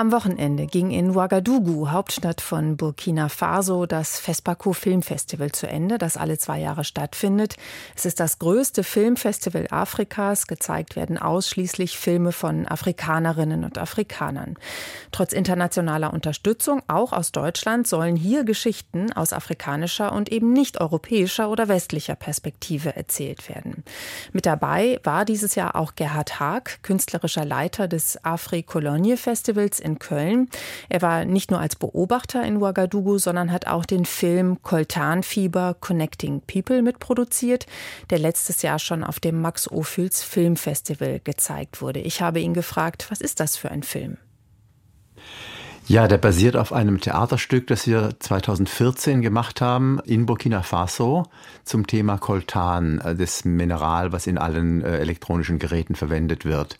Am Wochenende ging in Ouagadougou, Hauptstadt von Burkina Faso, das FESPACO Filmfestival zu Ende, das alle zwei Jahre stattfindet. Es ist das größte Filmfestival Afrikas. Gezeigt werden ausschließlich Filme von Afrikanerinnen und Afrikanern. Trotz internationaler Unterstützung, auch aus Deutschland, sollen hier Geschichten aus afrikanischer und eben nicht europäischer oder westlicher Perspektive erzählt werden. Mit dabei war dieses Jahr auch Gerhard Haag, künstlerischer Leiter des Afri-Cologne Festivals in Köln. Er war nicht nur als Beobachter in Ouagadougou, sondern hat auch den Film Koltanfieber Connecting People mitproduziert, der letztes Jahr schon auf dem Max Ophüls Filmfestival gezeigt wurde. Ich habe ihn gefragt, was ist das für ein Film? Ja, der basiert auf einem Theaterstück, das wir 2014 gemacht haben in Burkina Faso zum Thema Coltan, äh, das Mineral, was in allen äh, elektronischen Geräten verwendet wird.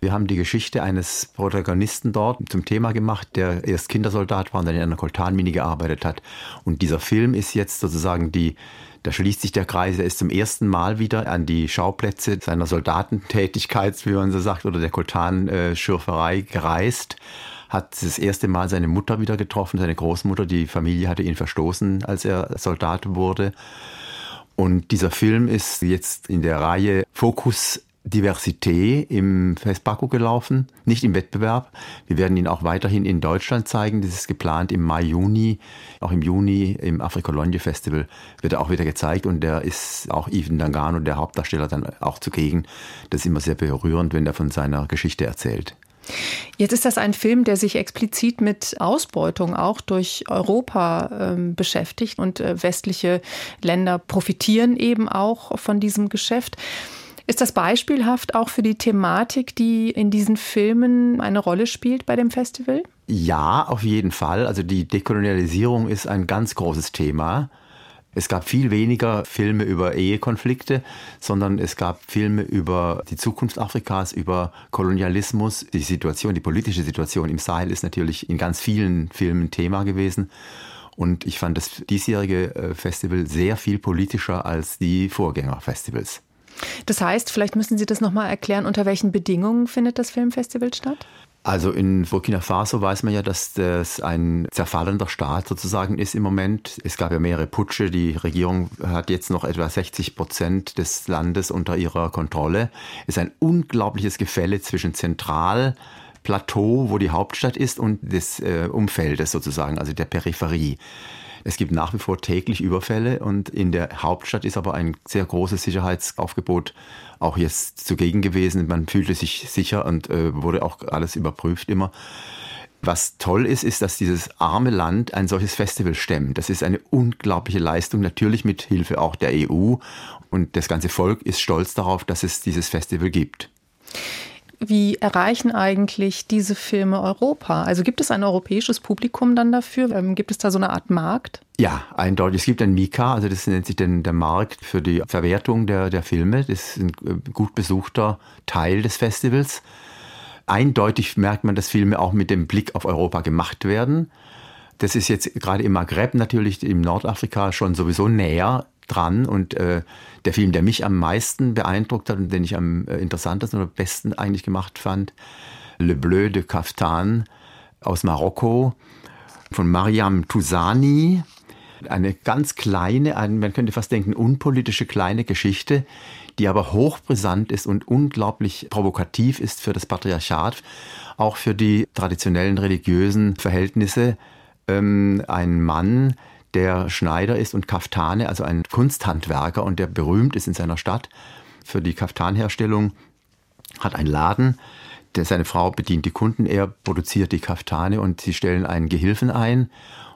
Wir haben die Geschichte eines Protagonisten dort zum Thema gemacht, der erst Kindersoldat war und dann in einer Koltanmine gearbeitet hat. Und dieser Film ist jetzt sozusagen die da schließt sich der Kreis. Er ist zum ersten Mal wieder an die Schauplätze seiner Soldatentätigkeit, wie man so sagt, oder der Koltanschürferei gereist. Hat das erste Mal seine Mutter wieder getroffen, seine Großmutter. Die Familie hatte ihn verstoßen, als er Soldat wurde. Und dieser Film ist jetzt in der Reihe Fokus Diversité im FESPACO gelaufen, nicht im Wettbewerb. Wir werden ihn auch weiterhin in Deutschland zeigen. Das ist geplant im Mai, Juni. Auch im Juni im Afrikologne Festival wird er auch wieder gezeigt und der ist auch Yves Dangano, der Hauptdarsteller, dann auch zugegen. Das ist immer sehr berührend, wenn er von seiner Geschichte erzählt. Jetzt ist das ein Film, der sich explizit mit Ausbeutung auch durch Europa äh, beschäftigt und äh, westliche Länder profitieren eben auch von diesem Geschäft. Ist das beispielhaft auch für die Thematik, die in diesen Filmen eine Rolle spielt bei dem Festival? Ja, auf jeden Fall. Also die Dekolonialisierung ist ein ganz großes Thema. Es gab viel weniger Filme über Ehekonflikte, sondern es gab Filme über die Zukunft Afrikas, über Kolonialismus. Die Situation, die politische Situation im Sahel ist natürlich in ganz vielen Filmen Thema gewesen. Und ich fand das diesjährige äh, Festival sehr viel politischer als die Vorgängerfestivals. Das heißt, vielleicht müssen Sie das nochmal erklären, unter welchen Bedingungen findet das Filmfestival statt? Also in Burkina Faso weiß man ja, dass das ein zerfallender Staat sozusagen ist im Moment. Es gab ja mehrere Putsche. Die Regierung hat jetzt noch etwa 60 Prozent des Landes unter ihrer Kontrolle. Es ist ein unglaubliches Gefälle zwischen Zentralplateau, wo die Hauptstadt ist, und des äh, Umfeldes sozusagen, also der Peripherie. Es gibt nach wie vor täglich Überfälle und in der Hauptstadt ist aber ein sehr großes Sicherheitsaufgebot auch jetzt zugegen gewesen. Man fühlte sich sicher und äh, wurde auch alles überprüft immer. Was toll ist, ist, dass dieses arme Land ein solches Festival stemmt. Das ist eine unglaubliche Leistung, natürlich mit Hilfe auch der EU. Und das ganze Volk ist stolz darauf, dass es dieses Festival gibt. Wie erreichen eigentlich diese Filme Europa? Also gibt es ein europäisches Publikum dann dafür? Ähm, gibt es da so eine Art Markt? Ja, eindeutig. Es gibt ein Mika, also das nennt sich denn der Markt für die Verwertung der, der Filme. Das ist ein äh, gut besuchter Teil des Festivals. Eindeutig merkt man, dass Filme auch mit dem Blick auf Europa gemacht werden. Das ist jetzt gerade im Maghreb natürlich, im Nordafrika schon sowieso näher dran und äh, der Film, der mich am meisten beeindruckt hat und den ich am äh, interessantesten oder besten eigentlich gemacht fand, Le Bleu de Kaftan aus Marokko von Mariam Tousani. Eine ganz kleine, ein, man könnte fast denken, unpolitische kleine Geschichte, die aber hochbrisant ist und unglaublich provokativ ist für das Patriarchat, auch für die traditionellen religiösen Verhältnisse. Ähm, ein Mann, der Schneider ist und Kaftane, also ein Kunsthandwerker und der berühmt ist in seiner Stadt für die Kaftanherstellung, hat einen Laden. Der, seine Frau bedient die Kunden, er produziert die Kaftane und sie stellen einen Gehilfen ein.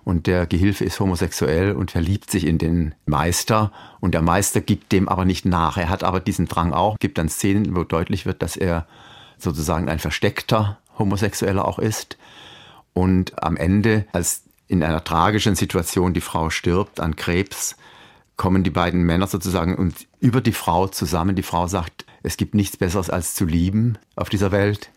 Und der Gehilfe ist homosexuell und verliebt sich in den Meister. Und der Meister gibt dem aber nicht nach. Er hat aber diesen Drang auch. Gibt dann Szenen, wo deutlich wird, dass er sozusagen ein versteckter Homosexueller auch ist. Und am Ende, als in einer tragischen Situation, die Frau stirbt an Krebs, kommen die beiden Männer sozusagen und über die Frau zusammen. Die Frau sagt, es gibt nichts Besseres als zu lieben auf dieser Welt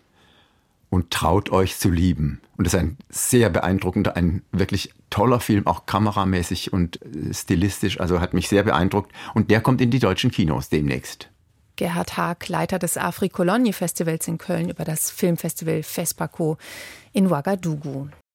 und traut euch zu lieben. Und das ist ein sehr beeindruckender, ein wirklich toller Film, auch kameramäßig und stilistisch, also hat mich sehr beeindruckt. Und der kommt in die deutschen Kinos demnächst. Gerhard Haag, Leiter des Afri Cologne Festivals in Köln, über das Filmfestival FESPACO in Ouagadougou.